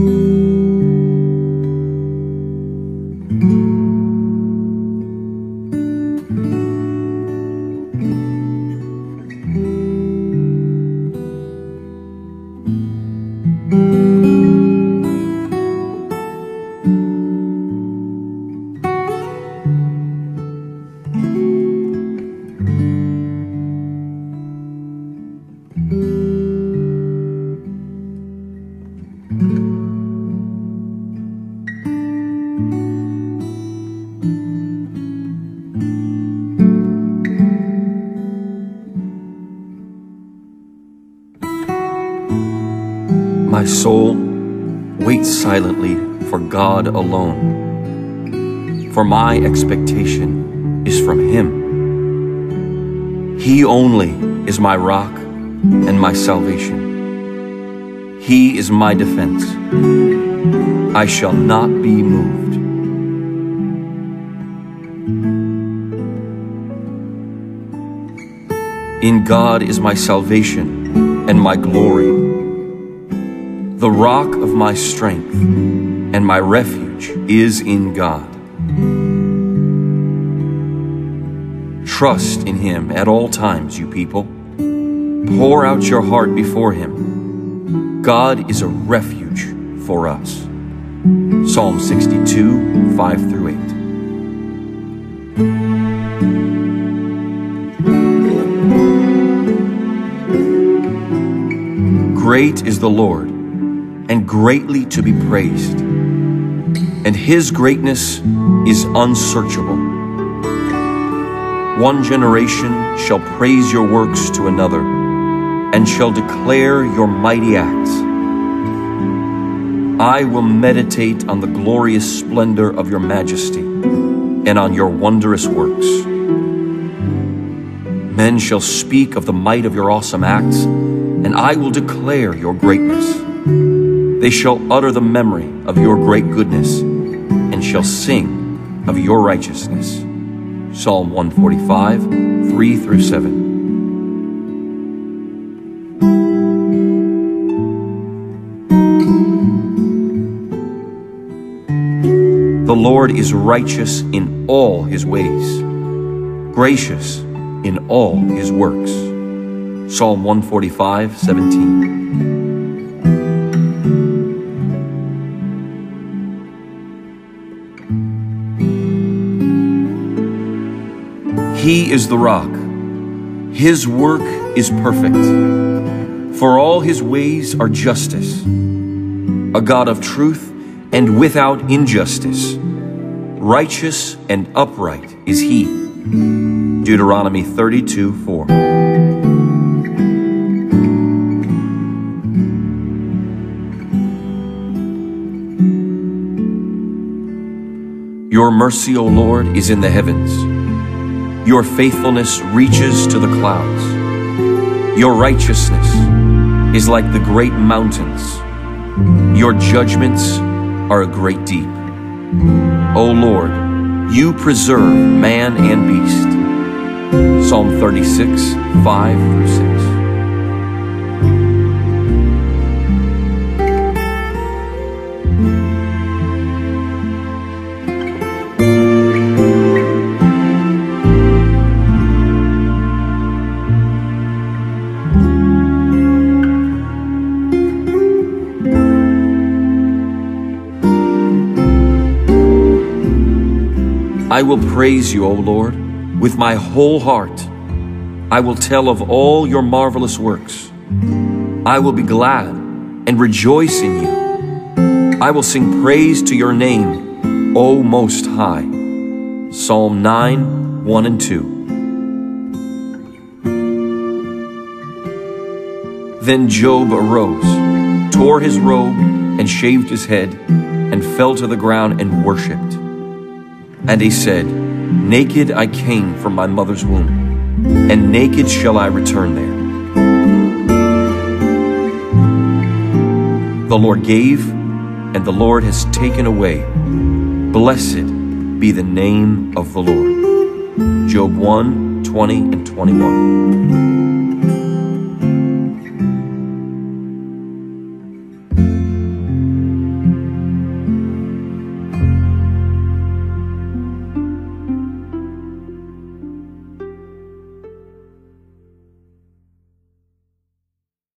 Música My soul, wait silently for God alone, for my expectation is from Him. He only is my rock and my salvation. He is my defense. I shall not be moved. In God is my salvation and my glory, the rock of my strength, and my refuge is in God. Trust in Him at all times, you people. Pour out your heart before Him. God is a refuge for us. Psalm 62, 5 through 8. Great is the Lord, and greatly to be praised, and his greatness is unsearchable. One generation shall praise your works to another, and shall declare your mighty acts. I will meditate on the glorious splendor of your majesty, and on your wondrous works. Men shall speak of the might of your awesome acts, and I will declare your greatness. They shall utter the memory of your great goodness, and shall sing of your righteousness. Psalm 145, 3 through 7. The Lord is righteous in all his ways, gracious in all his works. Psalm 145, 17. He is the rock. His work is perfect. For all his ways are justice. A God of truth and without injustice. Righteous and upright is he. Deuteronomy 32 4. Your mercy, O Lord, is in the heavens. Your faithfulness reaches to the clouds. Your righteousness is like the great mountains. Your judgments are a great deep. O Lord, you preserve man and beast. Psalm 36, 5 through 6. I will praise you, O Lord, with my whole heart. I will tell of all your marvelous works. I will be glad and rejoice in you. I will sing praise to your name, O Most High. Psalm 9, 1 and 2. Then Job arose, tore his robe, and shaved his head, and fell to the ground and worshipped. And he said, Naked I came from my mother's womb, and naked shall I return there. The Lord gave, and the Lord has taken away. Blessed be the name of the Lord. Job 1 20 and 21.